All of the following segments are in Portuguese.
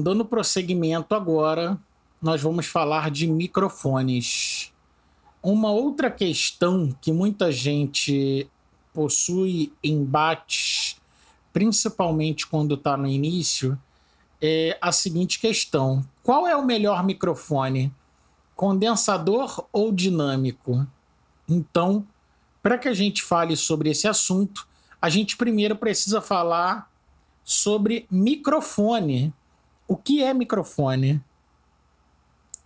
dando prosseguimento agora, nós vamos falar de microfones. Uma outra questão que muita gente possui embates, principalmente quando está no início, é a seguinte questão: qual é o melhor microfone? Condensador ou dinâmico? Então, para que a gente fale sobre esse assunto, a gente primeiro precisa falar sobre microfone. O que é microfone?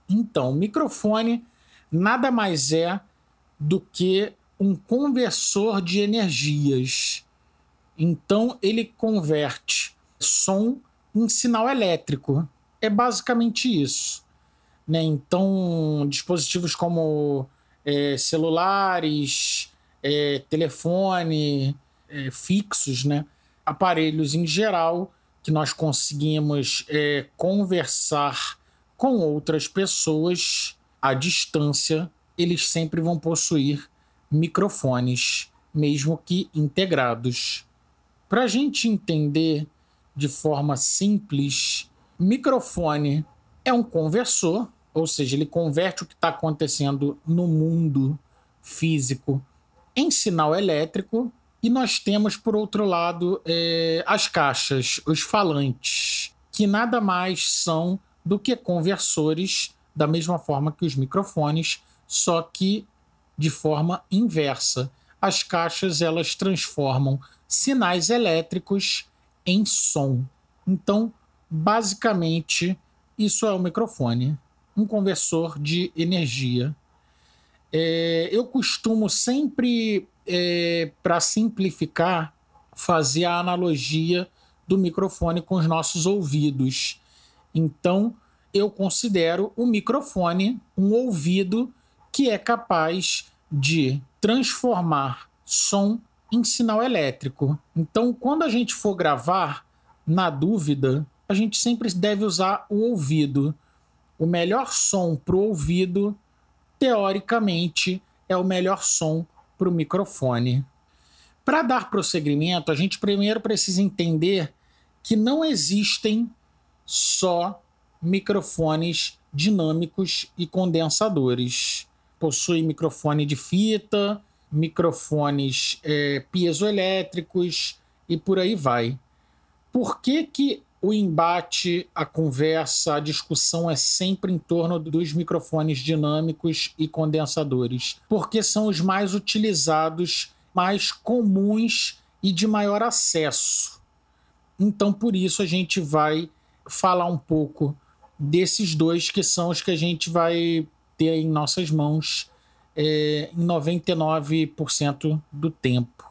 Então, microfone nada mais é do que um conversor de energias. Então, ele converte som em sinal elétrico. É basicamente isso. Né? Então, dispositivos como é, celulares, é, telefone, é, fixos, né? aparelhos em geral que nós conseguimos é, conversar com outras pessoas à distância, eles sempre vão possuir microfones, mesmo que integrados. Para a gente entender de forma simples, microfone é um conversor, ou seja, ele converte o que está acontecendo no mundo físico em sinal elétrico e nós temos, por outro lado, é, as caixas, os falantes, que nada mais são do que conversores, da mesma forma que os microfones, só que de forma inversa. As caixas elas transformam sinais elétricos em som. Então, basicamente, isso é o microfone, um conversor de energia. É, eu costumo sempre é, para simplificar, fazer a analogia do microfone com os nossos ouvidos. Então, eu considero o microfone um ouvido que é capaz de transformar som em sinal elétrico. Então, quando a gente for gravar, na dúvida, a gente sempre deve usar o ouvido. O melhor som para o ouvido, teoricamente, é o melhor som para o microfone. Para dar prosseguimento, a gente primeiro precisa entender que não existem só microfones dinâmicos e condensadores. Possui microfone de fita, microfones é, piezoelétricos e por aí vai. Por que, que o embate, a conversa, a discussão é sempre em torno dos microfones dinâmicos e condensadores, porque são os mais utilizados, mais comuns e de maior acesso. Então, por isso, a gente vai falar um pouco desses dois que são os que a gente vai ter em nossas mãos é, em 99% do tempo.